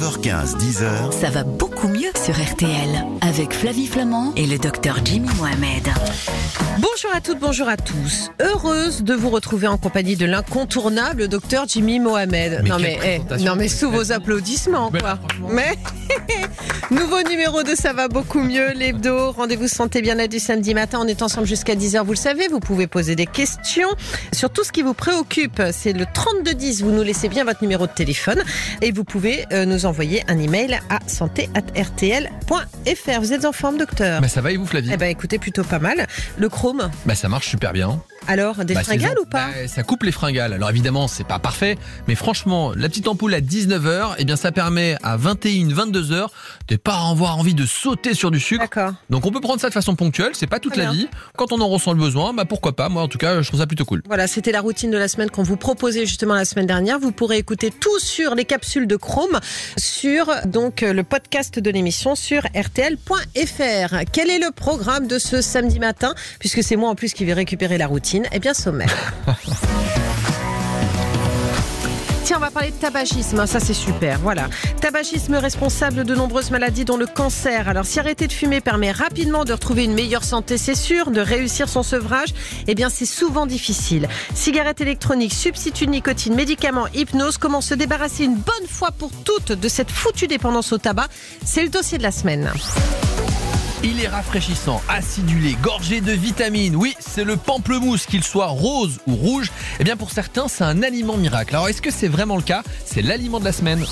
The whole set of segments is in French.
9h15, 10h. Ça va beaucoup mieux sur RTL avec Flavie Flamand et le docteur Jimmy Mohamed. Bonjour à toutes, bonjour à tous. Heureuse de vous retrouver en compagnie de l'incontournable docteur Jimmy Mohamed. Mais non mais, eh, non mais sous vos applaudissements quoi. Mais nouveau numéro de ça va beaucoup mieux l'hebdo. Rendez-vous santé bien-être du samedi matin. On est ensemble jusqu'à 10h. Vous le savez, vous pouvez poser des questions sur tout ce qui vous préoccupe. C'est le 3210. Vous nous laissez bien votre numéro de téléphone et vous pouvez euh, nous envoyer un email à santé@rtl.fr. Vous êtes en forme, docteur Bah ça va et vous Flavie Eh ben écoutez, plutôt pas mal. Le chrome, Bah ça marche super bien. Alors des Bah, fringales ou pas Bah, Ça coupe les fringales. Alors évidemment c'est pas parfait, mais franchement la petite ampoule à 19h, eh bien ça permet à 21, 22h de pas avoir envie de sauter sur du sucre. D'accord. Donc on peut prendre ça de façon ponctuelle, c'est pas toute la vie. Quand on en ressent le besoin, bah pourquoi pas. Moi en tout cas je trouve ça plutôt cool. Voilà, c'était la routine de la semaine qu'on vous proposait justement la semaine dernière. Vous pourrez écouter tout sur les capsules de Chrome sur donc le podcast de l'émission sur rtl.fr. Quel est le programme de ce samedi matin? Puisque c'est moi en plus qui vais récupérer la routine Eh bien sommaire. Tiens, on va parler de tabagisme, ça c'est super, voilà. Tabagisme responsable de nombreuses maladies dont le cancer. Alors si arrêter de fumer permet rapidement de retrouver une meilleure santé, c'est sûr, de réussir son sevrage, eh bien c'est souvent difficile. Cigarettes électroniques, substituts de nicotine, médicaments, hypnose, comment se débarrasser une bonne fois pour toutes de cette foutue dépendance au tabac C'est le dossier de la semaine. Il est rafraîchissant, acidulé, gorgé de vitamines. Oui, c'est le pamplemousse, qu'il soit rose ou rouge. Eh bien pour certains, c'est un aliment miracle. Alors est-ce que c'est vraiment le cas? C'est l'aliment de la semaine.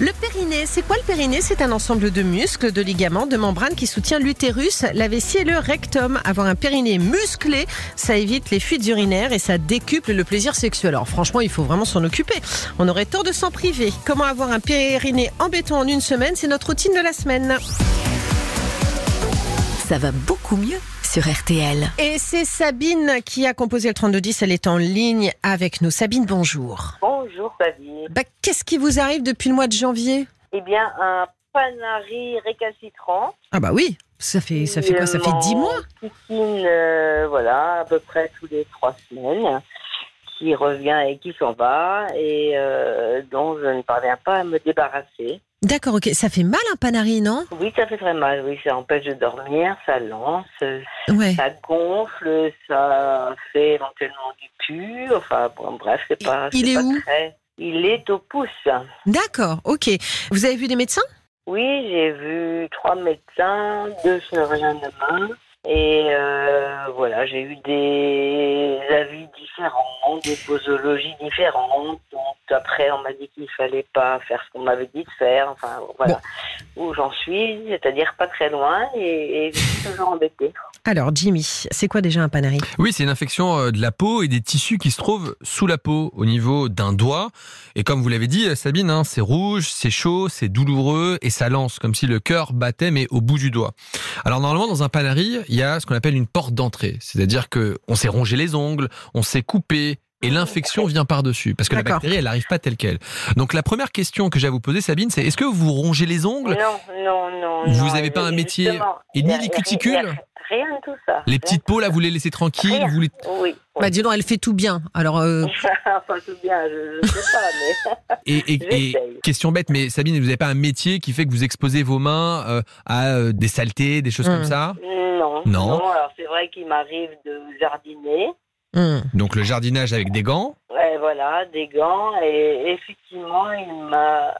Le périnée, c'est quoi le périnée C'est un ensemble de muscles, de ligaments, de membranes qui soutient l'utérus, la vessie et le rectum. Avoir un périnée musclé, ça évite les fuites urinaires et ça décuple le plaisir sexuel. Alors franchement, il faut vraiment s'en occuper. On aurait tort de s'en priver. Comment avoir un périnée en béton en une semaine? C'est notre routine de la semaine. Ça va beaucoup mieux sur RTL. Et c'est Sabine qui a composé le 3210. Elle est en ligne avec nous. Sabine, bonjour. Bonjour Fabien. Bah, Qu'est-ce qui vous arrive depuis le mois de janvier? Eh bien, un panari récalcitrant. Ah bah oui, ça fait, ça fait quoi? Ça fait 10 mois? Piscine, euh, voilà, à peu près tous les trois semaines, qui revient et qui s'en va, et euh, dont je ne parviens pas à me débarrasser. D'accord, ok. Ça fait mal un panari, non? Oui, ça fait très mal, oui, ça empêche de dormir, ça lance, Ouais. ça gonfle, ça fait éventuellement du pu, enfin, bon, bref, c'est pas... Il est pas où? très- Il est au pouce. D'accord, ok. Vous avez vu des médecins? Oui, j'ai vu trois médecins, deux chirurgiens de main. Et euh, voilà, j'ai eu des avis différents, des posologies différentes. Donc après, on m'a dit qu'il fallait pas faire ce qu'on m'avait dit de faire. Enfin, voilà où j'en suis, c'est-à-dire pas très loin, et, et je suis toujours embêtée. Alors, Jimmy, c'est quoi déjà un panari? Oui, c'est une infection euh, de la peau et des tissus qui se trouvent sous la peau, au niveau d'un doigt. Et comme vous l'avez dit, euh, Sabine, hein, c'est rouge, c'est chaud, c'est douloureux et ça lance, comme si le cœur battait, mais au bout du doigt. Alors normalement, dans un panari, il y a ce qu'on appelle une porte d'entrée. C'est-à-dire que on s'est rongé les ongles, on s'est coupé, et l'infection vient par-dessus, parce que la bactérie, elle n'arrive pas telle qu'elle. Donc la première question que j'ai à vous poser, Sabine, c'est est-ce que vous rongez les ongles? Non, non, non. Vous non, avez pas un métier- et ni a- les cuticules a Rien de tout ça. Les petites peaux, là, vous les laissez tranquilles Rien. vous les... Oui. Bah, dis donc, elle fait tout bien. Alors, euh, enfin, tout bien, je ne sais pas, mais Et, et- et j'essaye. question bête, mais Sabine, vous n'avez pas un métier qui fait que vous exposez vos mains euh, à euh, des saletés, des choses Mm. comme ça? Non. Non. alors c'est vrai qu'il m'arrive de jardiner. Hum. Donc le jardinage avec des gants. Ouais, voilà, des gants. Et effectivement, il m'a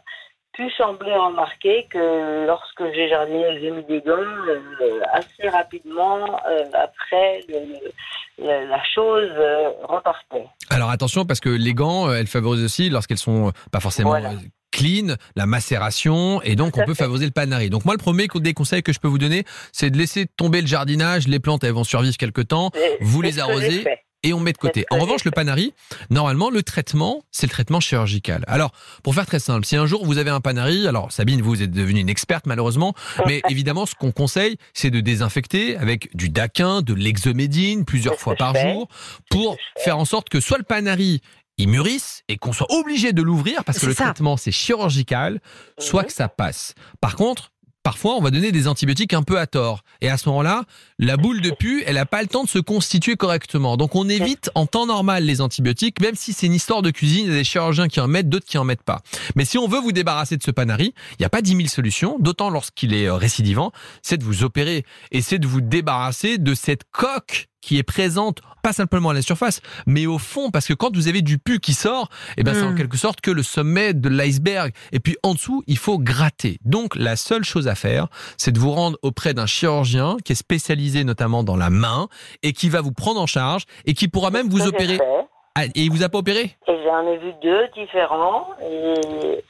pu sembler remarquer que lorsque j'ai jardiné et j'ai mis des gants, euh, assez rapidement, euh, après, le- le- la chose euh, repartait. Alors attention, parce que les gants, euh, elles favorisent aussi, lorsqu'elles sont pas forcément Voilà. clean, la macération, et donc on peut favoriser le panari. Donc moi, le premier des conseils que je peux vous donner, c'est de laisser tomber le jardinage. Les plantes, elles vont survivre quelques temps. Et Vous les arrosez. Et on met de côté. En revanche, le panari, normalement, le traitement, c'est le traitement chirurgical. Alors, pour faire très simple, si un jour vous avez un panari, alors Sabine, vous êtes devenue une experte malheureusement, mais évidemment, ce qu'on conseille, c'est de désinfecter avec du daquin, de l'exomédine, plusieurs fois par jour, pour faire en sorte que soit le panari il mûrisse et qu'on soit obligé de l'ouvrir parce que le ça. traitement c'est chirurgical, soit Mhm. que ça passe. Par contre, parfois on va donner des antibiotiques un peu à tort. Et à ce moment-là, la boule de pu, elle n'a pas le temps de se constituer correctement. Donc on évite en temps normal les antibiotiques, même si c'est une histoire de cuisine, il y a des chirurgiens qui en mettent, d'autres qui en mettent pas. Mais si on veut vous débarrasser de ce panari, il n'y a pas 10 000 solutions, d'autant lorsqu'il est euh, récidivant, c'est de vous opérer et c'est de vous débarrasser de cette coque qui est présente pas simplement à la surface, mais au fond, parce que quand vous avez du pu qui sort, eh ben, c'est en Mm. quelque sorte que le sommet de l'iceberg. Et puis en dessous, il faut gratter. Donc la seule chose à faire, c'est de vous rendre auprès d'un chirurgien qui est spécialisé notamment dans la main et qui va vous prendre en charge et qui pourra même vous opérer. Ah, et il vous a pas opéré? J'en ai vu deux différents. Et,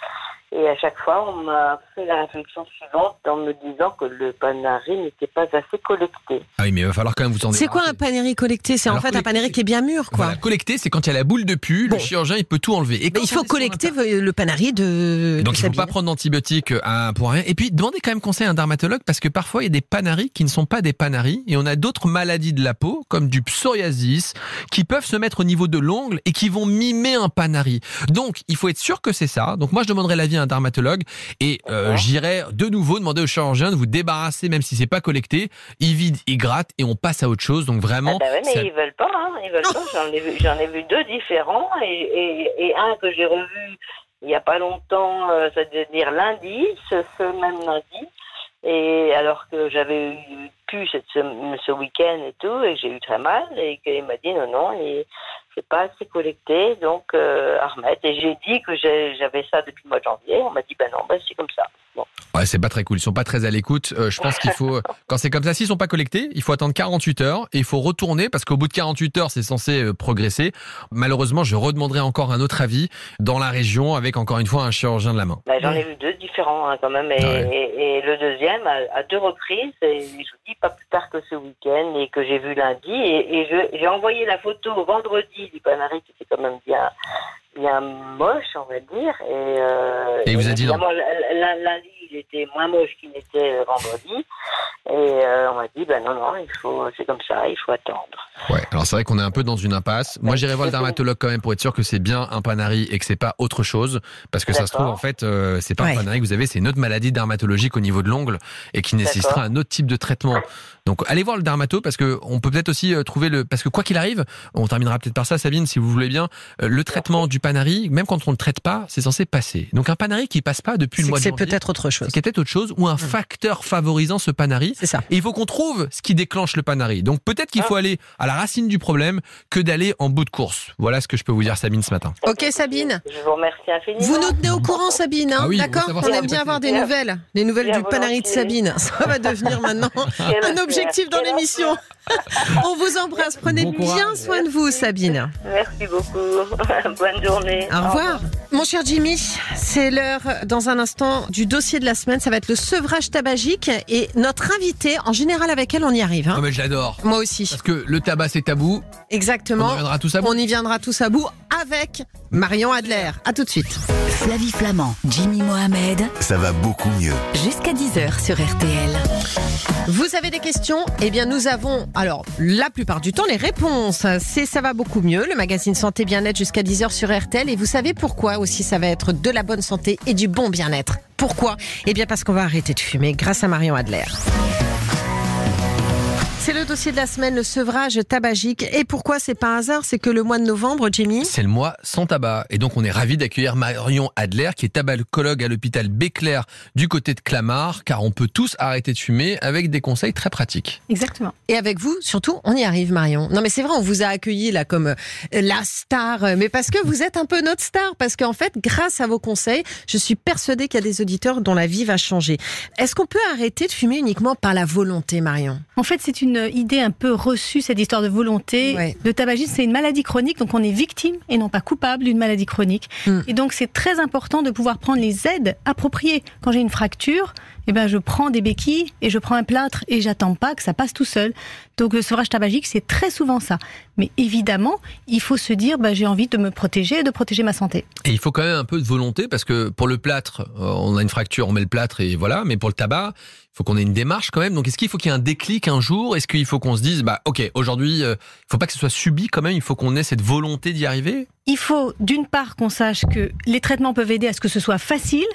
et à chaque fois, on m'a fait la réflexion suivante en me disant que le panari n'était pas assez collecté. Ah oui, mais il va falloir quand même vous en C'est quoi un paneri collecté C'est en fait un collecté, c'est- qui est bien mûr, quoi. Voilà, collecter, c'est quand il y a la boule de pu, Bon. le chirurgien il peut tout enlever. Et Mais quand il faut collecter le panari de. Donc de il faut pas prendre d'antibiotiques pour rien. Et puis demandez quand même conseil à un dermatologue parce que parfois il y a des panaris qui ne sont pas des panaris et on a d'autres maladies de la peau comme du psoriasis qui peuvent se mettre au niveau de l'ongle et qui vont mimer un panari. Donc il faut être sûr que c'est ça. Donc moi je demanderai l'avis à un dermatologue et euh, j'irai de nouveau demander au chirurgien de vous débarrasser même si c'est pas collecté. Il vide, il gratte et on passe à autre chose. Donc Ah vraiment. bah ouais, mais ça- ils veulent pas, hein, ils veulent pas. J'en ai vu, j'en ai vu deux différents et, et, et un que j'ai revu il y a pas longtemps, euh, c'est-à-dire lundi, ce, ce même lundi. Et alors que j'avais eu pu cette, ce, ce week-end et tout, et que j'ai eu très mal, et qu'il m'a dit non, non, et c'est pas assez collecté, donc euh, à remettre. Et j'ai dit que j'avais ça depuis le mois de janvier. On m'a dit ben non, ben c'est comme ça. Bon. Ouais, c'est pas très cool. Ils sont pas très à l'écoute. Euh, je pense qu'il faut, quand c'est comme ça, s'ils sont pas collectés, il faut attendre 48 heures et il faut retourner parce qu'au bout de 48 heures, c'est censé euh, progresser. Malheureusement, je redemanderai encore un autre avis dans la région avec encore une fois un chirurgien de la main. Ben, J'en ai vu deux différents hein, quand même. Et, ouais. et- et le deuxième, à, à deux reprises, et je vous dis pas plus tard que ce week-end, et que j'ai vu lundi. Et, j'ai envoyé la photo vendredi du Panari, qui était quand même bien, bien moche, on va dire. Et, euh, vous a dit Lundi, il était moins moche qu'il n'était euh, vendredi. Et euh, on m'a dit, ben non, non, il faut, c'est comme ça, il faut attendre. Ouais. Alors c'est vrai qu'on est un peu dans une impasse. Moi, j'irai voir le dermatologue quand même pour être sûr que c'est bien un panari et que c'est pas autre chose, parce que ça se trouve en fait, euh, c'est pas Ouais. un panari que vous avez, c'est une autre maladie dermatologique au niveau de l'ongle et qui nécessitera un autre type de traitement. Donc allez voir le dermato parce que on peut peut-être aussi euh, trouver le parce que quoi qu'il arrive, on terminera peut-être par ça Sabine si vous voulez bien, le traitement du panari, même quand on le traite pas, c'est censé passer. Donc un panari qui passe pas depuis le mois de c'est peut-être autre chose. C'est peut-être autre chose ou un facteur favorisant ce panari. C'est ça. Et il faut qu'on trouve ce qui déclenche le panari. Donc peut-être qu'il faut aller à la racine du problème que d'aller en bout de course. Voilà ce que je peux vous dire Sabine ce matin. Ok, Sabine. Je vous remercie infiniment. Vous nous tenez au courant, Sabine, hein Ah oui, on d'accord On qui aime bien avoir des Bien. nouvelles, des nouvelles Bien du panari de. Sabine. Ça va devenir maintenant un objectif dans l'émission. On vous embrasse, prenez Bon courage. bien soin de vous, Sabine. Merci beaucoup. Bonne journée. Au revoir. Mon cher Jimmy, c'est l'heure dans un instant du dossier de la semaine. Ça va être le sevrage tabagique et notre invitée, en général avec elle, on y arrive. hein. Oh mais je l'adore. Moi aussi. Parce que le tabac c'est tabou. On Exactement. y reviendra tout ça. On y viendra tous à bout avec Marion Adler. À tout de suite. Flavie Flamand, Jimmy Mohamed, Ça va beaucoup mieux. jusqu'à 10h sur RTL. Vous avez des questions? Eh bien, nous avons, alors, la plupart du temps, les réponses. C'est Ça va beaucoup mieux, le magazine Santé Bien-être jusqu'à 10h sur RTL. Et vous savez pourquoi aussi ça va être de la bonne santé et du bon bien-être? Pourquoi? Eh bien, parce qu'on va arrêter de fumer grâce à Marion Adler. C'est le dossier de la semaine, le sevrage tabagique. Et pourquoi c'est pas un hasard? C'est que le mois de novembre, Jimmy, C'est le mois sans tabac. Et donc, on est ravis d'accueillir Marion Adler, qui est tabacologue à l'hôpital Béclair du côté de Clamart, car on peut tous arrêter de fumer avec des conseils très pratiques. Exactement. Et avec vous, surtout, on y arrive, Marion. Non, mais c'est vrai, on vous a accueilli là comme euh, la star, mais parce que vous êtes un peu notre star, parce qu'en fait, grâce à vos conseils, je suis persuadée qu'il y a des auditeurs dont la vie va changer. Est-ce qu'on peut arrêter de fumer uniquement par la volonté, Marion? En fait, c'est une idée un peu reçue, cette histoire de volonté. Ouais. Le tabagisme, c'est une maladie chronique, donc on est victime et non pas coupable d'une maladie chronique. Hmm. Et donc, c'est très important de pouvoir prendre les aides appropriées. Quand j'ai une fracture, eh ben, je prends des béquilles et je prends un plâtre et j'attends pas que ça passe tout seul. Donc, le sevrage tabagique, c'est très souvent ça. Mais évidemment, il faut se dire, bah, j'ai envie de me protéger et de protéger ma santé. Et il faut quand même un peu de volonté, parce que pour le plâtre, euh, on a une fracture, on met le plâtre et voilà. Mais pour le tabac, il faut qu'on ait une démarche quand même. Donc, est-ce qu'il faut qu'il y ait un déclic un jour? Est-ce qu'il faut qu'on se dise, bah, ok, aujourd'hui, euh, il faut pas que ce soit subi quand même. Il faut qu'on ait cette volonté d'y arriver? Il faut d'une part qu'on sache que les traitements peuvent aider à ce que ce soit facile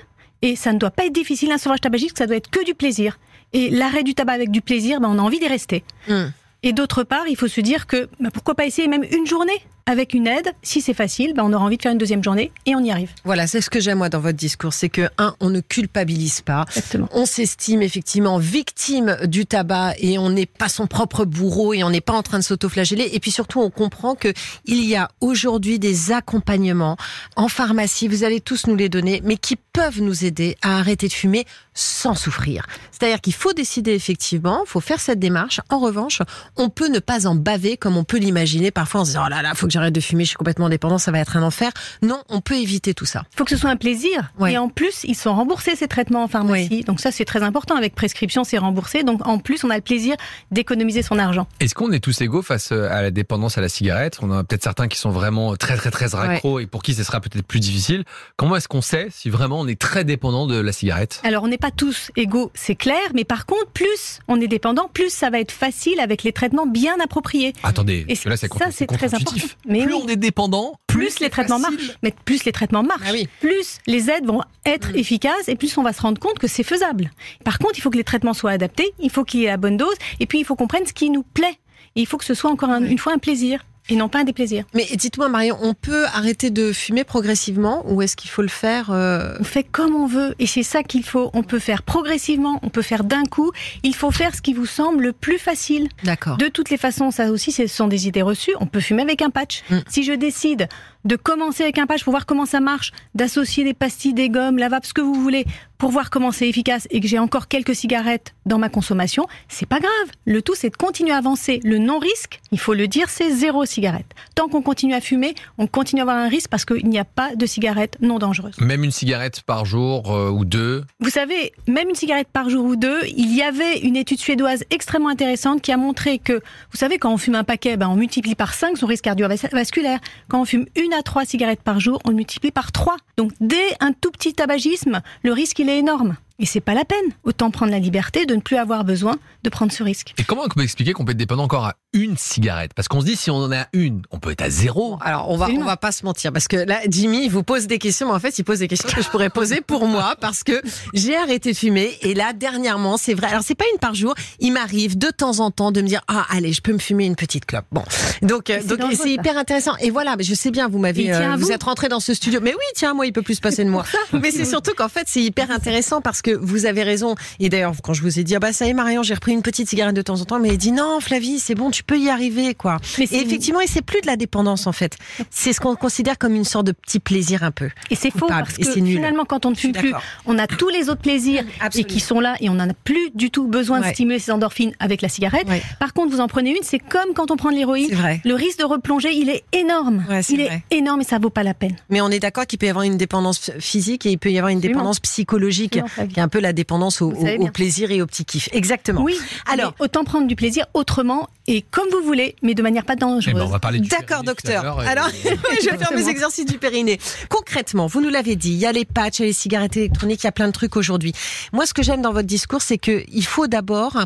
Et ça ne doit pas être difficile un sevrage tabagique, ça doit être que du plaisir. Et l'arrêt du tabac avec du plaisir, ben, on a envie d'y rester. Hmm. Et d'autre part, il faut se dire que ben, pourquoi pas essayer même une journée? Avec une aide, si c'est facile, ben on aura envie de faire une deuxième journée et on y arrive. Voilà, c'est ce que j'aime moi dans votre discours, c'est que un, on ne culpabilise pas, Exactement. on s'estime effectivement victime du tabac et on n'est pas son propre bourreau et on n'est pas en train de s'autoflageller. Et puis surtout, on comprend que il y a aujourd'hui des accompagnements en pharmacie. Vous allez tous nous les donner, mais qui peuvent nous aider à arrêter de fumer sans souffrir. C'est-à-dire qu'il faut décider effectivement, il faut faire cette démarche. En revanche, on peut ne pas en baver comme on peut l'imaginer parfois en se disant oh là là, faut que j'arrête de fumer, je suis complètement dépendant, ça va être un enfer. Non, on peut éviter tout ça. Il faut que ce soit un plaisir. Ouais. Et en plus, ils sont remboursés ces traitements en pharmacie. Donc ça, c'est très important. Avec prescription, c'est remboursé. Donc en plus, on a le plaisir d'économiser son argent. Est-ce qu'on est tous égaux face euh, à la dépendance à la cigarette? On a peut-être certains qui sont vraiment très très très accros et pour qui ce sera peut-être plus difficile. Comment est-ce qu'on sait si vraiment on est très dépendant de la cigarette? Alors on n'est pas tous égaux, c'est clair. Mais par contre, plus on est dépendant, plus ça va être facile avec les traitements bien appropriés. Attendez, Et là c'est ça, c'est très important. Mais plus oui. on est dépendant, plus les traitements facile. marchent, mais plus les traitements marchent, Ah oui. plus les aides vont être Mm. efficaces et plus on va se rendre compte que c'est faisable. Par contre, il faut que les traitements soient adaptés, il faut qu'il y ait la bonne dose et puis il faut qu'on prenne ce qui nous plaît. Et il faut que ce soit encore un- une fois un plaisir et non pas un déplaisir. Mais dites-moi Marion, on peut arrêter de fumer progressivement ou est-ce qu'il faut le faire euh, On fait comme on veut et c'est ça qu'il faut. On peut faire progressivement, on peut faire d'un coup. Il faut faire ce qui vous semble le plus facile. D'accord. De toutes les façons, ça aussi, ce sont des idées reçues. On peut fumer avec un patch. Mm. Si je décide de commencer avec un patch pour voir comment ça marche, d'associer des pastilles, des gommes, la vape, ce que vous voulez, pour voir comment c'est efficace et que j'ai encore quelques cigarettes dans ma consommation, c'est pas grave. Le tout, c'est de continuer à avancer. Le non-risque, il faut le dire, c'est zéro cigarette. Tant qu'on continue à fumer, on continue à avoir un risque parce qu'il n'y a pas de cigarette non dangereuse. Même une cigarette par jour euh, ou deux. Vous savez, même une cigarette par jour ou deux, il y avait une étude suédoise extrêmement intéressante qui a montré que, vous savez, quand on fume un paquet, ben, on multiplie par 5 son risque cardiovasculaire. Quand on fume une à trois cigarettes par jour, on le multiplie par 3. Donc, dès un tout petit tabagisme, le risque, il est énorme. Et c'est pas la peine. Autant prendre la liberté de ne plus avoir besoin de prendre ce risque. Et comment on peut expliquer qu'on peut être dépendant encore à une cigarette? Parce qu'on se dit si on en a une, on peut être à zéro. Alors on va on va pas se mentir. Parce que là Jimmy il vous pose des questions mais en fait il pose des questions que je pourrais poser pour moi parce que j'ai arrêté de fumer. Et là dernièrement c'est vrai. Alors c'est pas une par jour. Il m'arrive de temps en temps de me dire ah allez je peux me fumer une petite clope. Bon. Donc euh, C'est donc hyper intéressant. Et voilà mais je sais bien vous m'avez à vous vous. êtes rentré dans ce studio. Mais oui tiens moi il peut plus se passer de moi. mais c'est surtout qu'en fait c'est hyper intéressant parce que vous avez raison et d'ailleurs quand je vous ai dit ah bah ça y est Marion j'ai repris une petite cigarette de temps en temps mais il dit non Flavie c'est bon tu peux y arriver quoi Mais et effectivement, et c'est plus de la dépendance en fait. C'est ce qu'on considère comme une sorte de petit plaisir un peu. Et c'est faux Coupable. parce que finalement, quand on ne fume plus, on a tous les autres plaisirs et qui sont là et on n'en a plus du tout besoin Ouais. de stimuler ces endorphines avec la cigarette. Ouais. Par contre, vous en prenez une, c'est comme quand on prend de l'héroïne. Le risque de replonger, il est énorme. Ouais, il vrai. est énorme et ça vaut pas la peine. Mais on est d'accord qu'il peut y avoir une dépendance physique et il peut y avoir une dépendance psychologique, Un peu la dépendance au, plaisir et au petit kiff. Exactement. Oui. Alors- mais autant prendre du plaisir autrement et comme vous voulez, mais de manière pas Eh ben, dangereuse. on va parler du D'accord, docteur. Alors, je vais faire mes exercices du périnée. Concrètement, vous nous l'avez dit, il y a les patchs, il y a les cigarettes électroniques, il y a plein de trucs aujourd'hui. Moi, ce que j'aime dans votre discours, c'est que il faut d'abord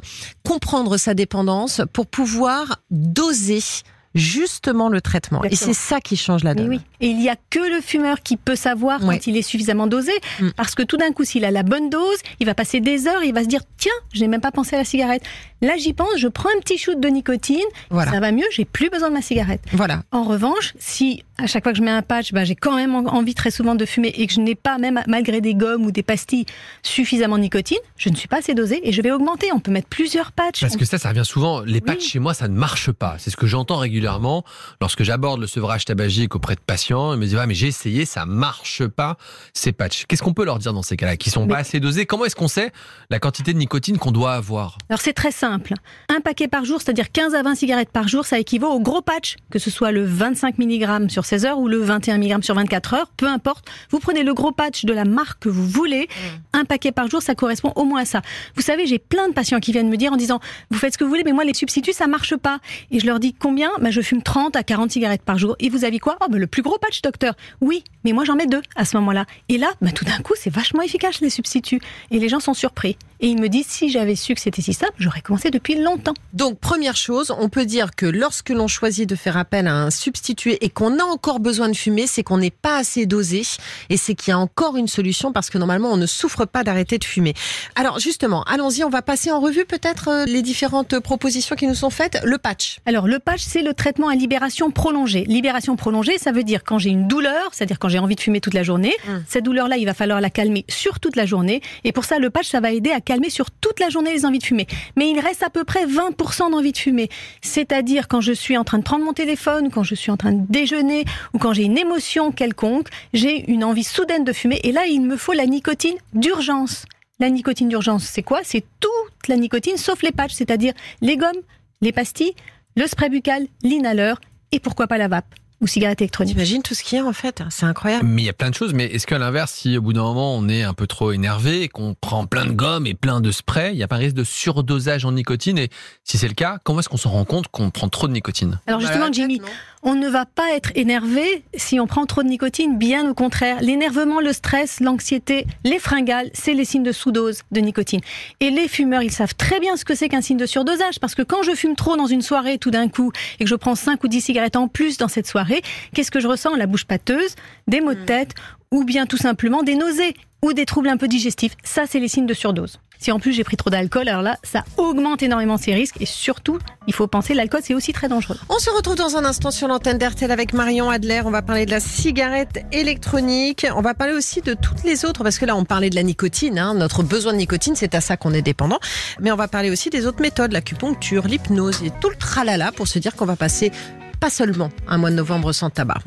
comprendre sa dépendance pour pouvoir doser justement le traitement. Et c'est ça qui change la donne. oui. Et il y a que le fumeur qui peut savoir quand il est suffisamment dosé. Mm. Parce que tout d'un coup, s'il a la bonne dose, il va passer des heures et il va se dire, tiens, je n'ai même pas pensé à la cigarette. Là, j'y pense, je prends un petit shoot de nicotine, Voilà. ça va mieux, j'ai plus besoin de ma cigarette. Voilà. En revanche, si à chaque fois que je mets un patch, bah, j'ai quand même en- envie très souvent de fumer et que je n'ai pas, même malgré des gommes ou des pastilles, suffisamment de nicotine, je ne suis pas assez dosé et je vais augmenter. On peut mettre plusieurs patchs. Parce que ça, ça revient souvent. Les patchs Oui. chez moi, ça ne marche pas. C'est ce que j'entends régulièrement lorsque j'aborde le sevrage tabagique auprès de patients. Ils me disent ah, mais j'ai essayé, ça marche pas ces patchs. Qu'est-ce qu'on peut leur dire dans ces cas-là, qui sont Mais- pas assez dosés? Comment est-ce qu'on sait la quantité de nicotine qu'on doit avoir? Alors c'est très simple. Un paquet par jour, c'est-à-dire 15 à 20 cigarettes par jour, ça équivaut au gros patch, que ce soit le 25 mg sur 16 heures ou le 21 mg sur 24 heures, peu importe. Vous prenez le gros patch de la marque que vous voulez, un paquet par jour, ça correspond au moins à ça. Vous savez, j'ai plein de patients qui viennent me dire en disant, vous faites ce que vous voulez, mais moi les substituts, ça marche pas. Et je leur dis combien? Ben, Je fume 30 à 40 cigarettes par jour. Et vous avez quoi? Oh ben, le plus gros patch, docteur. Oui, mais moi j'en mets deux à ce moment-là. Et là, ben, tout d'un coup, c'est vachement efficace les substituts. Et les gens sont surpris. Et ils me disent, si j'avais su que c'était si simple, j'aurais commencé depuis longtemps. Donc, première chose, on peut dire que lorsque l'on choisit de faire appel à un substitut et qu'on a encore besoin de fumer, c'est qu'on n'est pas assez dosé et c'est qu'il y a encore une solution parce que normalement on ne souffre pas d'arrêter de fumer. Alors justement, allons-y, on va passer en revue peut-être euh, les différentes propositions qui nous sont faites. Le patch. Alors le patch, c'est le traitement à libération prolongée. Libération prolongée, ça veut dire quand j'ai une douleur, c'est-à-dire quand j'ai envie de fumer toute la journée, Mm. cette douleur-là, il va falloir la calmer sur toute la journée. Et pour ça, le patch, ça va aider à calmer sur toute la journée les envies de fumer. Mais il reste à peu près 20% d'envie de fumer. C'est-à-dire quand je suis en train de prendre mon téléphone, quand je suis en train de déjeuner ou quand j'ai une émotion quelconque, j'ai une envie soudaine de fumer. Et là, il me faut la nicotine d'urgence. La nicotine d'urgence, c'est quoi? C'est toute la nicotine sauf les patchs, c'est-à-dire les gommes, les pastilles, le spray buccal, l'inhaleur et pourquoi pas la vape ou cigarette électronique. T'imagines tout ce qu'il y a en fait C'est incroyable. Mais il y a plein de choses. Mais est-ce qu'à l'inverse, si au bout d'un moment on est un peu trop énervé et qu'on prend plein de gomme et plein de spray, il n'y a pas un risque de surdosage en nicotine? Et si c'est le cas, comment est-ce qu'on se rend compte qu'on prend trop de nicotine? Alors justement, Jimmy, on ne va pas être énervé si on prend trop de nicotine, bien au contraire. L'énervement, le stress, l'anxiété, les fringales, c'est les signes de sous-dose de nicotine. Et les fumeurs, ils savent très bien ce que c'est qu'un signe de surdosage, parce que quand je fume trop dans une soirée tout d'un coup et que je prends 5 ou 10 cigarettes en plus dans cette soirée, qu'est-ce que je ressens? La bouche pâteuse, des maux de tête, ou bien tout simplement des nausées ou des troubles un peu digestifs. Ça, c'est les signes de surdose. Si en plus j'ai pris trop d'alcool, alors là, ça augmente énormément ces risques. Et surtout, il faut penser, l'alcool, c'est aussi très dangereux. On se retrouve dans un instant sur l'antenne d'RTL avec Marion Adler. On va parler de la cigarette électronique. On va parler aussi de toutes les autres, parce que là, on parlait de la nicotine. hein. Notre besoin de nicotine, c'est à ça qu'on est dépendant. Mais on va parler aussi des autres méthodes, l'acupuncture, l'hypnose et tout le tralala pour se dire qu'on va passer pas seulement un mois de novembre sans tabac.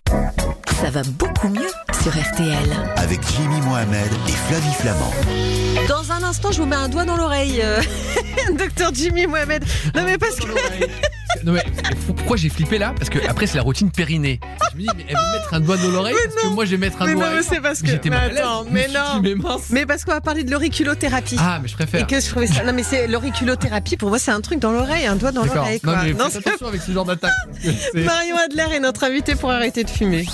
Ça va beaucoup mieux sur RTL. avec Jimmy Mohamed et Flavie Flamand. Dans un instant, je vous mets un doigt dans l'oreille, euh, docteur Jimmy Mohamed. Non mais parce que... Non mais pourquoi j'ai flippé là? Parce que après c'est la routine périnée. Je me dis mais elle veut mettre un doigt dans l'oreille parce que moi je vais mettre un Mais doigt. non, mais c'est parce que- J'étais mais attends, mais non. dit, mais parce qu'on va parler de l'auriculothérapie. Ah mais je Et préfère. que je trouvais ça. Non mais c'est l'auriculothérapie. Pour moi, c'est un truc dans l'oreille, un doigt dans l'oreille. Non mais Non, attention avec ce genre d'attaque. Marion Adler est notre invitée pour arrêter de fumer.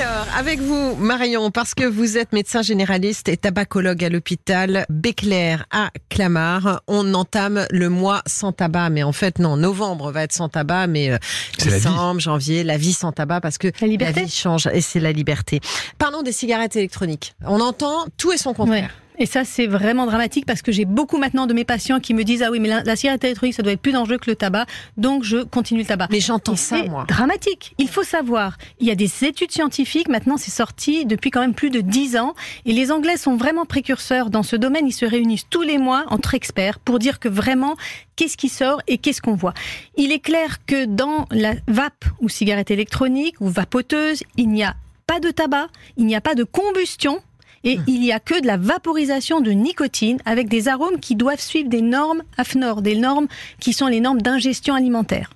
Alors, avec vous, Marion, parce que vous êtes médecin généraliste et tabacologue à l'hôpital Béclair à Clamart, on entame le mois sans tabac. Mais en fait, non, novembre va être sans tabac, mais euh, la décembre, janvier, la vie sans tabac parce que La liberté. vie change et c'est la liberté. Parlons des cigarettes électroniques. On entend tout et son contraire. Ouais. Et ça, c'est vraiment dramatique parce que j'ai beaucoup maintenant de mes patients qui me disent Ah oui, mais la, la cigarette électronique, ça doit être plus dangereux que le tabac, donc je continue le tabac. Mais j'entends ça, moi. dramatique. Il faut savoir, il y a des études scientifiques, maintenant c'est sorti depuis quand même plus de 10 ans, et les Anglais sont vraiment précurseurs dans ce domaine. Ils se réunissent tous les mois entre experts pour dire que vraiment, qu'est-ce qui sort et qu'est-ce qu'on voit. Il est clair que dans la vape ou cigarette électronique ou vapoteuse, il n'y a pas de tabac, il n'y a pas de combustion. Et il n'y a que de la vaporisation de nicotine avec des arômes qui doivent suivre des normes AFNOR, des normes qui sont les normes d'ingestion alimentaire.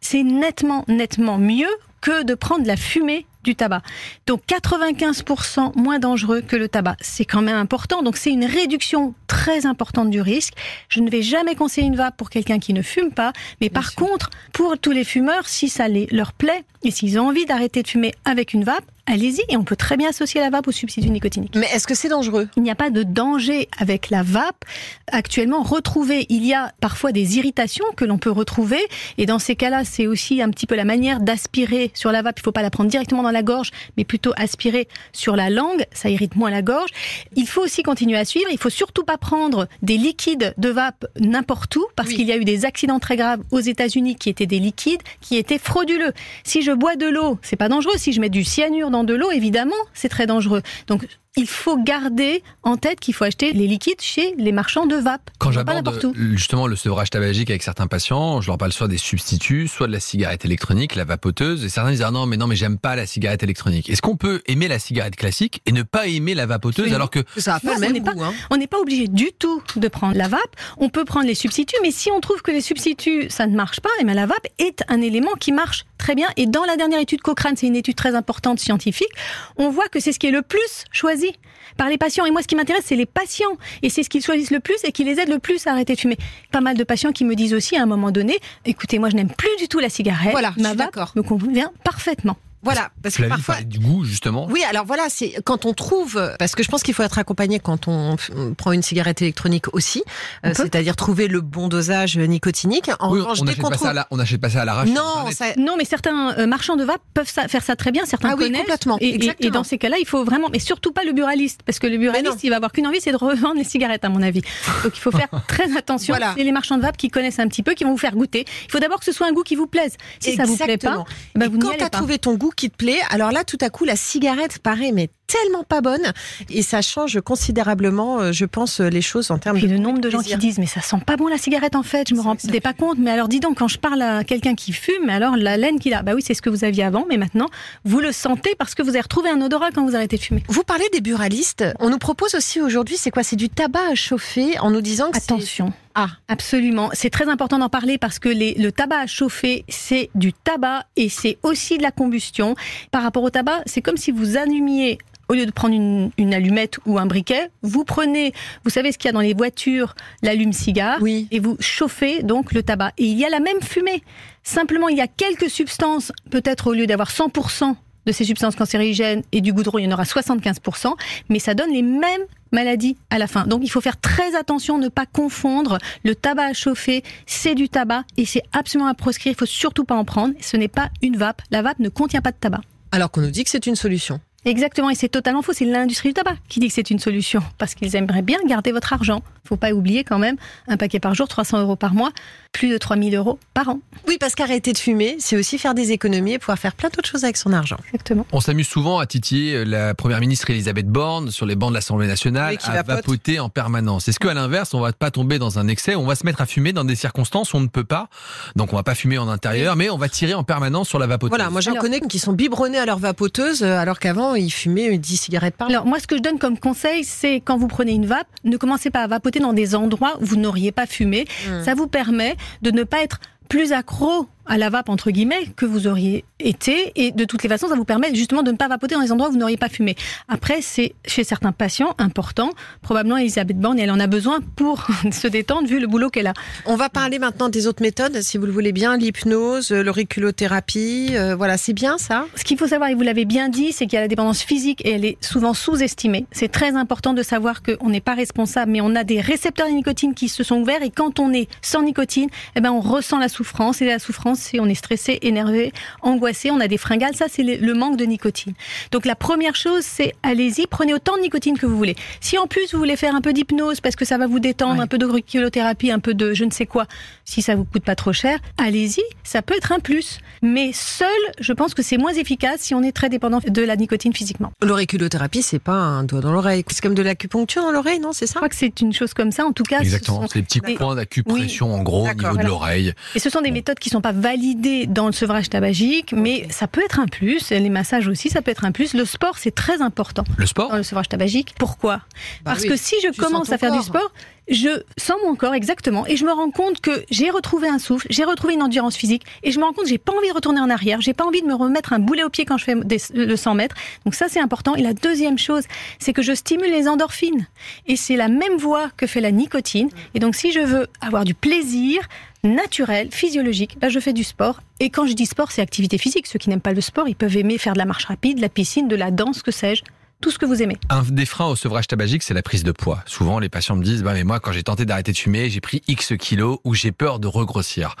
C'est nettement, nettement mieux que de prendre la fumée du tabac. Donc 95% moins dangereux que le tabac. C'est quand même important. Donc c'est une réduction très importante du risque. Je ne vais jamais conseiller une vape pour quelqu'un qui ne fume pas. Mais par contre, pour tous les fumeurs, si ça les, leur plaît et s'ils ont envie d'arrêter de fumer avec une vape, allez-y. Et on peut très bien associer la vape au substitut nicotinique. Mais est-ce que c'est dangereux? Il n'y a pas de danger avec la vape. Actuellement, retrouver, il y a parfois des irritations que l'on peut retrouver. Et dans ces cas-là, c'est aussi un petit peu la manière d'aspirer sur la vape. Il ne faut pas la prendre directement dans la gorge, mais plutôt aspirer sur la langue. Ça irrite moins la gorge. Il faut aussi continuer à suivre. Il faut surtout pas prendre des liquides de vape n'importe où, parce Oui. qu'il y a eu des accidents très graves aux États-Unis qui étaient des liquides qui étaient frauduleux. Si je bois de l'eau, c'est pas dangereux. Si je mets du cyanure dans de l'eau, évidemment, c'est très dangereux. Donc, il faut garder en tête qu'il faut acheter les liquides chez les marchands de vape. Quand j'aborde où. justement le sevrage tabagique avec certains patients, je leur parle soit des substituts, soit de la cigarette électronique, la vapoteuse, et certains disent ah non mais non mais j'aime pas la cigarette électronique. Est-ce qu'on peut aimer la cigarette classique et ne pas aimer la vapoteuse alors que Ça n'a pas Non, le même goût. Hein. On n'est pas obligé du tout de prendre la vape. On peut prendre les substituts, mais si on trouve que les substituts, ça ne marche pas, et bien la vape est un élément qui marche très bien. Et dans la dernière étude Cochrane, c'est une étude très importante scientifique, on voit que c'est ce qui est le plus choisi par les patients. Et moi, ce qui m'intéresse, c'est les patients. Et c'est ce qu'ils choisissent le plus et qui les aide le plus à arrêter de fumer. Pas mal de patients qui me disent aussi à un moment donné, écoutez, moi, je n'aime plus du tout la cigarette. Voilà, je ma suis vape d'accord. me convient parfaitement. Voilà, parce que parfois. parlait du goût, justement. Oui, alors voilà, c'est quand on trouve, parce que je pense qu'il faut être accompagné quand on, prend une cigarette électronique aussi, euh, c'est-à-dire trouver le bon dosage nicotinique. En Oui, revanche, on n'achète pas, ça trouve, pas ça à l'arrache. non, ça, Non, mais certains euh, marchands de vape peuvent ça- faire ça très bien, certains Ah oui, connaissent. complètement, Et, et- exactement. et dans ces cas-là, il faut vraiment, mais surtout pas le buraliste, parce que le buraliste, il va avoir qu'une envie, c'est de revendre les cigarettes, à mon avis. Donc il faut faire très attention. Voilà. C'est les marchands de vape qui connaissent un petit peu, qui vont vous faire goûter. Il faut d'abord que ce soit un goût qui vous plaise. Si ça vous plaît pas, Exactement. ben, vous quand allez tu as pas. trouvé ton goût qui te plaît, alors là, tout à coup, la cigarette paraît mais tellement pas bonne et ça change considérablement, euh, je pense, euh, les choses en termes Puis de le nombre de gens qui disent mais ça sent pas bon la cigarette en fait, je me rendais pas compte. Mais alors dis donc quand je parle à quelqu'un qui fume, alors la laine qu'il a, bah oui c'est ce que vous aviez avant, mais maintenant vous le sentez parce que vous avez retrouvé un odorat quand vous arrêtez de fumer. Vous parlez des buralistes. On nous propose aussi aujourd'hui, c'est quoi? C'est du tabac à chauffer en nous disant que Attention. Ah. Absolument. C'est très important d'en parler parce que les- le tabac à chauffer, c'est du tabac et c'est aussi de la combustion. Par rapport au tabac, c'est comme si vous allumiez, au lieu de prendre une, une allumette ou un briquet, vous prenez, vous savez ce qu'il y a dans les voitures, l'allume-cigare, Oui. et vous chauffez donc le tabac. Et il y a la même fumée. Simplement, il y a quelques substances, peut-être au lieu d'avoir 100% de ces substances cancérigènes et du goudron, il y en aura 75%, mais ça donne les mêmes maladies à la fin. Donc il faut faire très attention, ne pas confondre. Le tabac à chauffer, c'est du tabac et c'est absolument à proscrire. Il faut surtout pas en prendre. Ce n'est pas une vape. La vape ne contient pas de tabac. Alors qu'on nous dit que c'est une solution. Exactement, et c'est totalement faux. C'est l'industrie du tabac qui dit que c'est une solution parce qu'ils aimeraient bien garder votre argent. Faut pas oublier quand même un paquet par jour, 300 euros par mois, plus de 3000 euros par an. Oui, parce qu'arrêter de fumer, c'est aussi faire des économies et pouvoir faire plein d'autres choses avec son argent. Exactement. On s'amuse souvent à titiller la première ministre Elisabeth Borne sur les bancs de l'Assemblée nationale Oui, qui à vapote. vapoter en permanence. Est-ce qu'à l'inverse, on va pas tomber dans un excès? On va se mettre à fumer dans des circonstances où on ne peut pas. Donc on va pas fumer en intérieur, mais on va tirer en permanence sur la vapoteuse. Voilà, moi j'en connais qui sont biberonnés à leur vapoteuse euh, alors qu'avant ils fumaient 10 cigarettes par jour. Alors moi, ce que je donne comme conseil, c'est quand vous prenez une vape, ne commencez pas à vapoter dans des endroits où vous n'auriez pas fumé. Hmm. Ça vous permet de ne pas être plus accro à la vape entre guillemets que vous auriez été et de toutes les façons ça vous permet justement de ne pas vapoter dans les endroits où vous n'auriez pas fumé. Après c'est chez certains patients important, probablement Elisabeth Borne elle en a besoin pour se détendre vu le boulot qu'elle a. On va parler maintenant des autres méthodes, si vous le voulez bien, l'hypnose, l'auriculothérapie, euh, voilà, c'est bien ça? Ce qu'il faut savoir, et vous l'avez bien dit, c'est qu'il y a la dépendance physique et elle est souvent sous-estimée. C'est très important de savoir qu'on n'est pas responsable, mais on a des récepteurs de nicotine qui se sont ouverts et quand on est sans nicotine, eh ben on ressent la souffrance et la souffrance, c'est on est stressé, énervé, angoissé, on a des fringales. Ça, c'est le- manque de nicotine. Donc la première chose, c'est allez-y, prenez autant de nicotine que vous voulez. Si en plus vous voulez faire un peu d'hypnose parce que ça va vous détendre, Ouais. un peu d'auriculothérapie, un peu de je ne sais quoi, si ça vous coûte pas trop cher, allez-y, ça peut être un plus. Mais seul, je pense que c'est moins efficace si on est très dépendant de la nicotine physiquement. L'auriculothérapie, c'est pas un doigt dans l'oreille, c'est comme de l'acupuncture dans l'oreille, non C'est Je ça crois que c'est une chose comme ça. En tout cas, ce Exactement, sont c'est des petits points d'acupression en gros au niveau de l'oreille. Et ce sont des méthodes qui sont pas validées dans le sevrage tabagique, mais ça peut être un plus. Les massages aussi, ça peut être un plus. Le sport, c'est très important Le sport dans le sevrage tabagique. Pourquoi? Bah Parce oui, que si je commence à faire du sport, je sens mon corps exactement et je me rends compte que j'ai retrouvé un souffle, j'ai retrouvé une endurance physique et je me rends compte que j'ai pas envie de retourner en arrière, j'ai pas envie de me remettre un boulet au pied quand je fais des- le 100 mètres. Donc ça c'est important. Et la deuxième chose, c'est que je stimule les endorphines et c'est la même voie que fait la nicotine. Et donc si je veux avoir du plaisir naturel, physiologique, bah, je fais du sport. Et quand je dis sport, c'est activité physique. Ceux qui n'aiment pas le sport, ils peuvent aimer faire de la marche rapide, de la piscine, de la danse, que sais-je, tout ce que vous aimez. Un des freins au sevrage tabagique, c'est la prise de poids. Souvent, les patients me disent, bah, mais moi, quand j'ai tenté d'arrêter de fumer, j'ai pris X kilos ou j'ai peur de regrossir.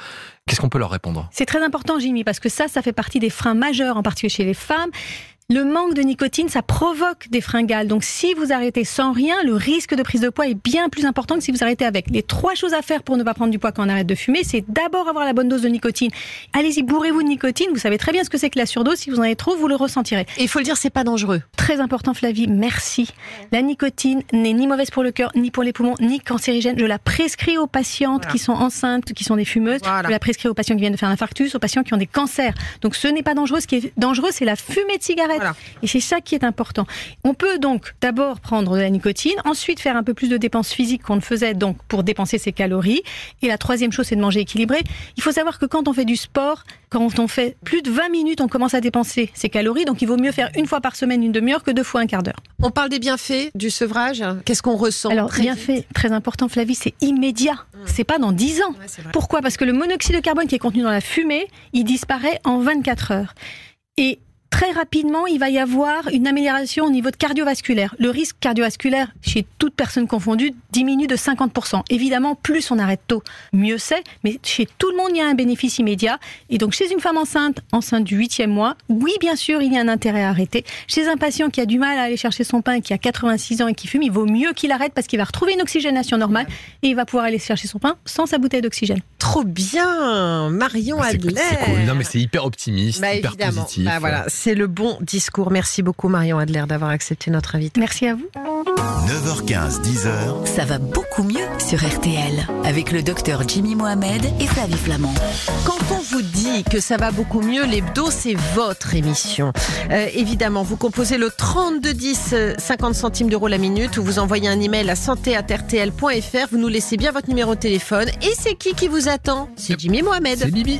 Qu'est-ce qu'on peut leur répondre? C'est très important, Jimmy, parce que ça, ça fait partie des freins majeurs, en particulier chez les femmes. Le manque de nicotine, ça provoque des fringales. Donc, si vous arrêtez sans rien, le risque de prise de poids est bien plus important que si vous arrêtez avec. Les trois choses à faire pour ne pas prendre du poids quand on arrête de fumer, c'est d'abord avoir la bonne dose de nicotine. Allez-y, bourrez-vous de nicotine. Vous savez très bien ce que c'est que la surdose. Si vous en avez trop, vous le ressentirez. Et il faut le dire, c'est pas dangereux. Très important, Flavie, merci. La nicotine n'est ni mauvaise pour le cœur, ni pour les poumons, ni cancérigène. Je la prescris aux patientes Voilà. qui sont enceintes, qui sont des fumeuses. Voilà. Je la prescris aux patients qui viennent de faire un infarctus, aux patients qui ont des cancers. Donc ce n'est pas dangereux. Ce qui est dangereux, c'est la fumée de cigarette. Voilà. Et c'est ça qui est important. On peut donc d'abord prendre de la nicotine, ensuite faire un peu plus de dépenses physiques qu'on ne faisait donc pour dépenser ses calories. Et la troisième chose, c'est de manger équilibré. Il faut savoir que quand on fait du sport, quand on fait plus de 20 minutes, on commence à dépenser ses calories. Donc il vaut mieux faire une fois par semaine une demi-heure que deux fois un quart d'heure. On parle des bienfaits du sevrage. Qu'est-ce qu'on ressent Alors, très bien vite? fait, très important, Flavie, c'est immédiat. C'est pas dans 10 ans. Ouais. Pourquoi? Parce que le monoxyde de carbone qui est contenu dans la fumée, il disparaît en 24 heures. Et très rapidement, il va y avoir une amélioration au niveau de cardiovasculaire. Le risque cardiovasculaire chez toute personne confondue diminue de 50%. Évidemment, plus on arrête tôt, mieux c'est, mais chez tout le monde, il y a un bénéfice immédiat. Et donc, chez une femme enceinte, enceinte du huitième mois, oui, bien sûr, il y a un intérêt à arrêter. Chez un patient qui a du mal à aller chercher son pain, qui a 86 ans et qui fume, il vaut mieux qu'il arrête parce qu'il va retrouver une oxygénation normale et il va pouvoir aller chercher son pain sans sa bouteille d'oxygène. Trop bien, Marion Ah, Adler. c'est cool. Non, mais c'est hyper optimiste, Bah, hyper évidemment. positif. Bah, voilà, c'est le bon discours. Merci beaucoup Marion Adler d'avoir accepté notre invitation. Merci à vous. 9h15, 10h, Ça va beaucoup mieux sur RTL avec le docteur Jimmy Mohamed et Flavie Flamand. Quand on vous dit que ça va beaucoup mieux, l'hebdo, c'est votre émission. Euh, évidemment, vous composez le 3210, euh, 50 centimes d'euros la minute, ou vous envoyez un email à santé@rtl.fr, vous nous laissez bien votre numéro de téléphone. Et c'est qui qui vous attend? C'est Jimmy Mohamed. C'est Bibi.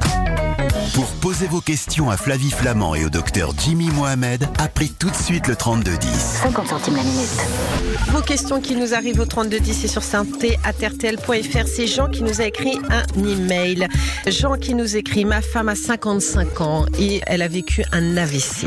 Pour poser vos questions à Flavie Flamand et au docteur Jimmy Mohamed, appelez tout de suite le 3210. 50 centimes la minute. Vos questions qui nous arrivent au 3210 et sur santé@rtl.fr. C'est Jean qui nous a écrit un email. Jean qui nous écrit Ma femme a 55 ans et elle a vécu un AVC.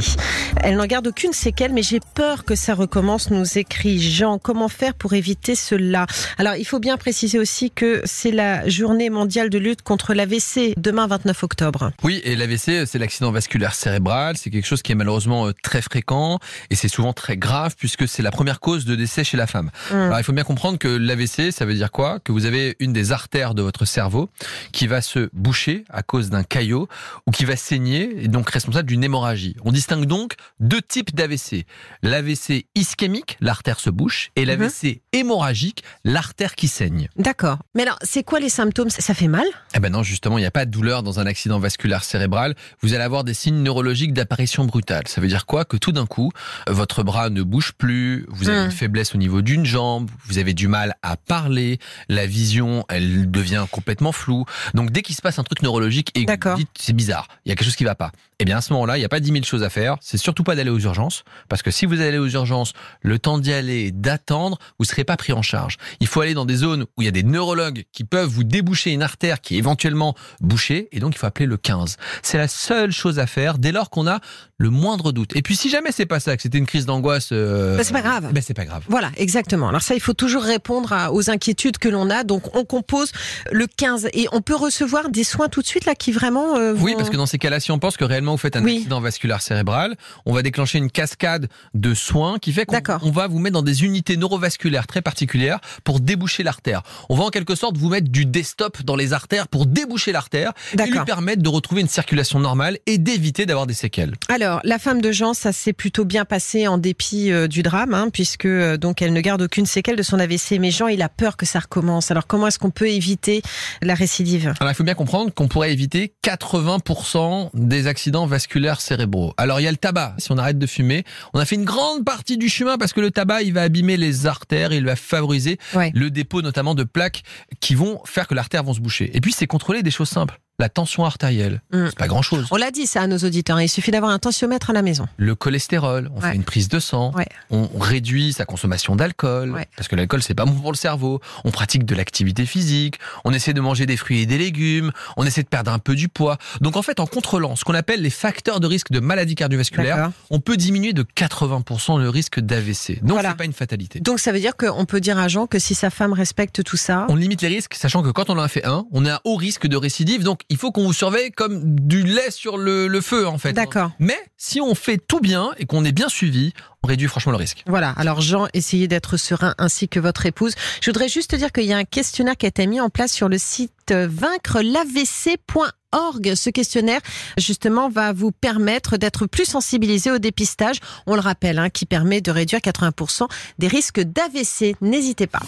Elle n'en garde aucune séquelle, mais j'ai peur que ça recommence. Nous écrit Jean. Comment faire pour éviter cela? Alors, il faut bien préciser aussi que c'est la journée mondiale de lutte contre l'AVC demain 29 octobre. Oui, et l'AVC, c'est l'accident vasculaire cérébral. C'est quelque chose qui est malheureusement euh, très fréquent et c'est souvent très grave puisque c'est la première cause de décès chez la femme. Hum. Alors, il faut bien comprendre que l'AVC, ça veut dire quoi? Que vous avez une des artères de votre cerveau qui va se boucher à cause d'un caillot ou qui va saigner et donc responsable d'une hémorragie. On distingue donc deux types d'AVC. L'AVC ischémique, l'artère se bouche, et l'AVC hémorragique, l'artère qui saigne. D'accord. Mais alors, c'est quoi les symptômes? Ça ça fait mal? Eh ben non, justement, il n'y a pas de douleur dans un accident vasculaire cérébral. Vous allez avoir des signes neurologiques d'apparition brutale. Ça veut dire quoi Que tout d'un coup, euh, votre bras ne bouge plus, vous avez Hmm. une faiblesse au niveau d'une jambe, vous avez du mal à parler, la vision, elle devient complètement floue. Donc dès qu'il se passe un truc neurologique et que vous dites c'est bizarre, il y a quelque chose qui va pas. Eh bien à ce moment-là, il n'y a pas 10 000 choses à faire. C'est surtout pas d'aller aux urgences, parce que si vous allez aux urgences, le temps d'y aller, d'attendre, vous serez pas pris en charge. Il faut aller dans des zones où il y a des neurologues qui peuvent vous déboucher une artère qui est éventuellement bouchée, et donc il faut appeler le 15. C'est la seule chose à faire dès lors qu'on a le moindre doute. Et puis si jamais c'est pas ça, que c'était une crise d'angoisse, euh, Bah, c'est pas grave. Ben c'est pas grave. Voilà, exactement. Alors ça, il faut toujours répondre à- aux inquiétudes que l'on a. Donc on compose le 15 et on peut recevoir des soins tout de suite là qui vraiment. euh, Oui, parce que dans ces cas-là, si on pense que réellement vous faites un Oui. accident vasculaire cérébral, on va déclencher une cascade de soins qui fait qu'on va vous mettre dans des unités neurovasculaires très particulières pour déboucher l'artère. On va en quelque sorte vous mettre du desktop dans les artères pour déboucher l'artère et lui permettre de retrouver une circulation normale et d'éviter d'avoir des séquelles. Alors la femme de Jean, ça s'est plutôt bien passé en dépit euh, du drame, hein, puisque euh, donc elle ne garde aucune séquelle de son AVC. Mais Jean, il a peur que ça recommence. Alors comment est-ce qu'on peut éviter la récidive? Alors il faut bien comprendre qu'on pourrait éviter 80% des accidents vasculaires cérébraux. Alors il y a le tabac. Si on arrête de fumer, on a fait une grande partie du chemin parce que le tabac, il va abîmer les artères, il va favoriser Ouais. le dépôt notamment de plaques qui vont faire que l'artère va se boucher. Et puis c'est contrôler des choses simples. La tension artérielle, Mm. c'est pas grand chose. On l'a dit ça à nos auditeurs. Il suffit d'avoir un tensiomètre à la maison. Le cholestérol, on Ouais. fait une prise de sang, Ouais. on réduit sa consommation d'alcool, Ouais. parce que l'alcool c'est pas bon pour le cerveau, on pratique de l'activité physique, on essaie de manger des fruits et des légumes, on essaie de perdre un peu du poids. Donc en fait, en contrôlant ce qu'on appelle les facteurs de risque de maladie cardiovasculaire, D'accord. on peut diminuer de 80% le risque d'AVC. Donc Voilà. c'est pas une fatalité. Donc ça veut dire qu'on peut dire à Jean que si sa femme respecte tout ça, On limite les risques, sachant que quand on en a fait un, on est à haut risque de récidive, donc il faut qu'on vous surveille comme du lait sur le, le feu en fait. D'accord. Mais si on fait tout bien et qu'on est bien suivi, réduit franchement le risque. Voilà, alors Jean, essayez d'être serein ainsi que votre épouse. Je voudrais juste te dire qu'il y a un questionnaire qui a été mis en place sur le site vaincrelavc.org. Ce questionnaire, justement, va vous permettre d'être plus sensibilisé au dépistage. On le rappelle, hein, qui permet de réduire 80% des risques d'AVC. N'hésitez pas.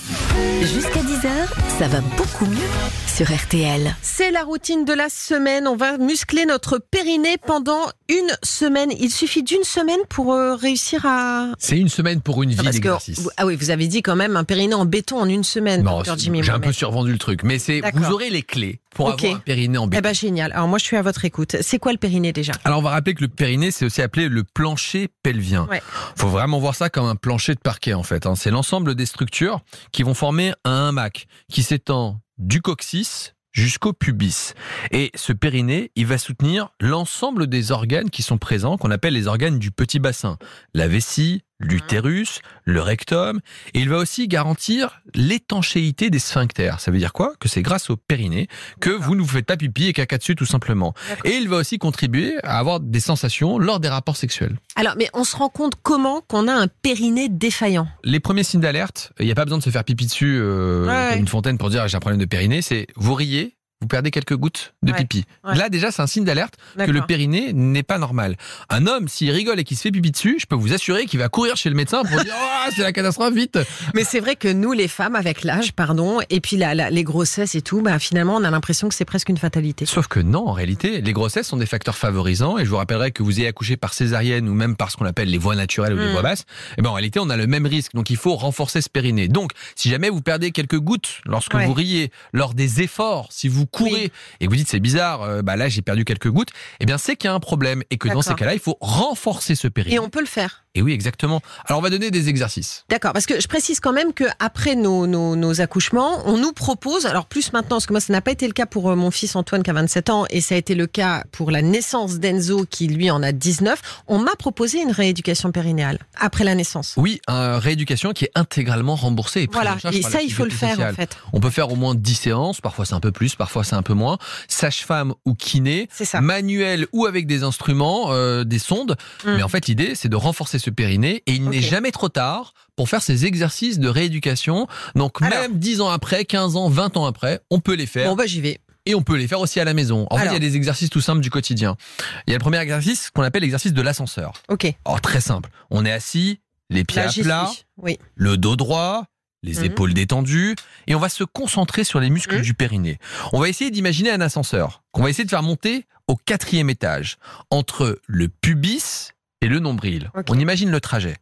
Jusqu'à 10h, ça va beaucoup mieux sur RTL. C'est la routine de la semaine. On va muscler notre périnée pendant une semaine. Il suffit d'une semaine pour euh, réussir à... C'est une semaine pour une vie d'exercice. ah oui, vous avez dit quand même un périnée en béton en une semaine, Non, Jimmy j'ai un peu survendu le truc, mais c'est vous aurez les clés pour avoir un périnée en Eh béton. ben génial. Alors moi je suis à votre écoute. C'est quoi le périnée déjà? Alors on va rappeler que le périnée c'est aussi appelé le plancher pelvien. Ouais. Faut vraiment voir ça comme un plancher de parquet en fait. hein. C'est l'ensemble des structures qui vont former un hamac qui s'étend du coccyx jusqu'au pubis. Et ce périnée, il va soutenir l'ensemble des organes qui sont présents, qu'on appelle les organes du petit bassin. La vessie, l'utérus, le rectum, et il va aussi garantir l'étanchéité des sphincters. Ça veut dire quoi? Que c'est grâce au périnée que vous ne vous faites pas pipi et caca dessus tout simplement. Et il va aussi contribuer à avoir des sensations lors des rapports sexuels. Alors, mais on se rend compte comment qu'on a un périnée défaillant? Les premiers signes d'alerte, il n'y a pas besoin de se faire pipi dessus euh, Ouais. comme une fontaine pour dire j'ai un problème de périnée, c'est vous riez, vous perdez quelques gouttes de Ouais. pipi. Ouais. Là déjà c'est un signe d'alerte que le périnée n'est pas normal. Un homme s'il rigole et qu'il se fait pipi dessus, je peux vous assurer qu'il va courir chez le médecin pour dire oh, c'est la catastrophe vite. Mais c'est vrai que nous, les femmes, avec l'âge, pardon, et puis la, la- les grossesses et tout, bah, finalement, on a l'impression que c'est presque une fatalité. Sauf que non, en réalité, les grossesses sont des facteurs favorisants et je vous rappellerai que vous ayez accouché par césarienne ou même par ce qu'on appelle les voies naturelles ou les Mm. voies basses, et ben en réalité, on a le même risque. Donc il faut renforcer ce périnée. Donc si jamais vous perdez quelques gouttes lorsque Ouais. vous riez, lors des efforts, si vous courez Oui. et que vous dites c'est bizarre, euh, bah là j'ai perdu quelques gouttes, eh bien c'est qu'il y a un problème et que dans ces cas-là, il faut renforcer ce périnée. Et on peut le faire. Et oui, exactement. Alors on va donner des exercices. D'accord, parce que je précise quand même que après nos, nos, nos accouchements, on nous propose, alors plus maintenant, parce que moi ça n'a pas été le cas pour euh, mon fils Antoine qui a 27 ans, et ça a été le cas pour la naissance d'Enzo qui lui en a 19, on m'a proposé une rééducation périnéale après la naissance. Oui, une rééducation qui est intégralement remboursée et prise Voilà, en charge et par ça il faut le faire en fait. On peut faire au moins 10 séances, parfois c'est un peu plus, parfois c'est un peu moins. Sage-femme ou kiné, manuel ou avec des instruments, euh, des sondes. Mm. Mais en fait, l'idée, c'est de renforcer ce périnée et il n'est jamais trop tard pour faire ces exercices de rééducation. Donc Alors. même 10 ans après, 15 ans, 20 ans après, on peut les faire Bon bah j'y vais. et on peut les faire aussi à la maison. En fait, il y a des exercices tout simples du quotidien. Il y a le premier exercice qu'on appelle l'exercice de l'ascenseur. Ok, Alors très simple, on est assis, les pieds là à plat. Oui. le dos droit, les Mhm. épaules détendues, et on va se concentrer sur les muscles Mhm. du périnée. On va essayer d'imaginer un ascenseur qu'on va essayer de faire monter au quatrième étage, entre le pubis et le nombril. On imagine le trajet.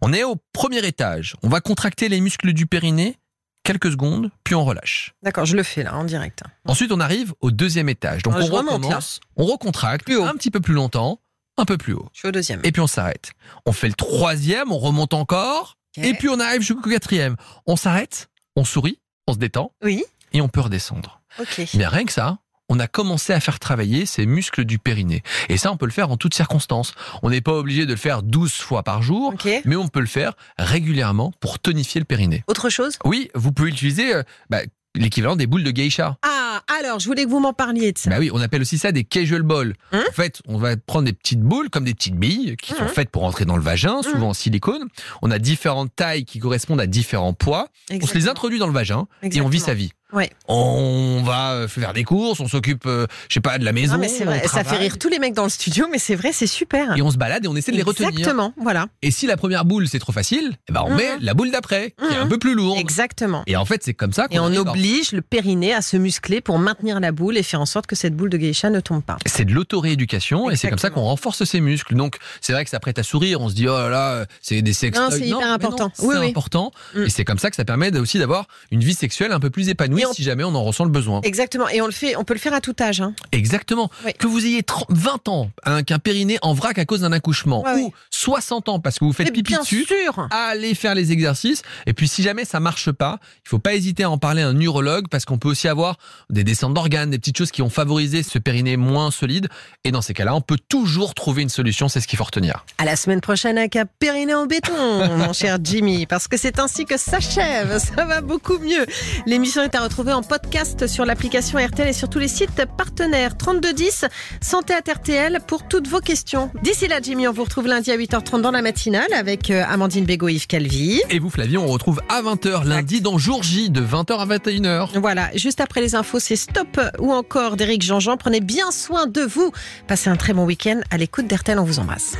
On est au premier étage, on va contracter les muscles du périnée quelques secondes, puis on relâche. D'accord, je le fais là en direct. Ensuite, on arrive au deuxième étage. Donc Ah, on recommence, on recontracte Plus haut. un petit peu plus longtemps, un peu plus haut. Je suis au deuxième. Et puis on s'arrête. On fait le troisième, on remonte encore, et puis on arrive jusqu'au quatrième. On s'arrête, on sourit, on se détend, Oui, et on peut redescendre. ok. Mais rien que ça, on a commencé à faire travailler ces muscles du périnée. Et ça, on peut le faire en toutes circonstances. On n'est pas obligé de le faire 12 fois par jour, mais on peut le faire régulièrement pour tonifier le périnée. Autre chose? Oui, vous pouvez utiliser euh, bah, l'équivalent des boules de geisha. Ah, alors, je voulais que vous m'en parliez de ça. Bah oui, on appelle aussi ça des casual balls. Hein en fait, on va prendre des petites boules comme des petites billes qui sont Mhm. faites pour entrer dans le vagin, souvent en silicone. On a différentes tailles qui correspondent à différents poids. On se les introduit dans le vagin et on vit sa vie. Ouais. On va euh, faire des courses, on s'occupe, euh, je sais pas, de la maison. Non, mais c'est vrai, ça fait rire tous les mecs dans le studio, mais c'est vrai, c'est super. Et on se balade et on essaie de les retenir. Exactement, voilà. Et si la première boule c'est trop facile, eh ben on Mhm. met la boule d'après, qui est un Mhm. peu plus lourde. Exactement. Et en fait, c'est comme ça qu'on Et on oblige le périnée à se muscler pour maintenir la boule et faire en sorte que cette boule de geisha ne tombe pas. C'est de l'auto-rééducation et c'est comme ça qu'on renforce ses muscles. Donc c'est vrai que ça prête à sourire, on se dit oh là là, c'est des sex Non, c'est hyper important. c'est Oui, oui. important Mm. et c'est comme ça que ça permet aussi d'avoir une vie sexuelle un peu plus épanouie Et on- si jamais on en ressent le besoin. Exactement. Et on le fait, on peut le faire à tout âge. Hein. Exactement. Oui. Que vous ayez 30 20 ans, un, qu'un périnée en vrac à cause d'un accouchement Ouais, ou oui. 60 ans parce que vous faites pipi bien dessus, sûr. allez faire les exercices. Et puis si jamais ça marche pas, il faut pas hésiter à en parler à un urologue parce qu'on peut aussi avoir des descentes d'organes, des petites choses qui ont favorisé ce périnée moins solide. Et dans ces cas-là, on peut toujours trouver une solution. C'est ce qu'il faut retenir. À la semaine prochaine avec un périnée en béton, mon cher Jimmy, parce que c'est ainsi que s'achève. Ça va beaucoup mieux. L'émission est à retrouver en podcast sur l'application RTL et sur tous les sites partenaires. 3210, Santé à RTL pour toutes vos questions. D'ici là, Jimmy, on vous retrouve lundi à 8h30 dans la matinale avec euh, Amandine Bégaud Yves Calvi. Et vous, Flavie, on retrouve à 20h lundi dans Jour J de 20h à 21h. Voilà, juste après les infos, c'est Stop ou encore d'Éric Jean-Jean. Prenez bien soin de vous. Passez un très bon week-end à l'écoute d'RTL. On vous embrasse.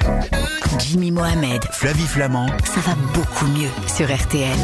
Jimmy Mohamed, Flavie Flamand. ça va beaucoup mieux sur RTL.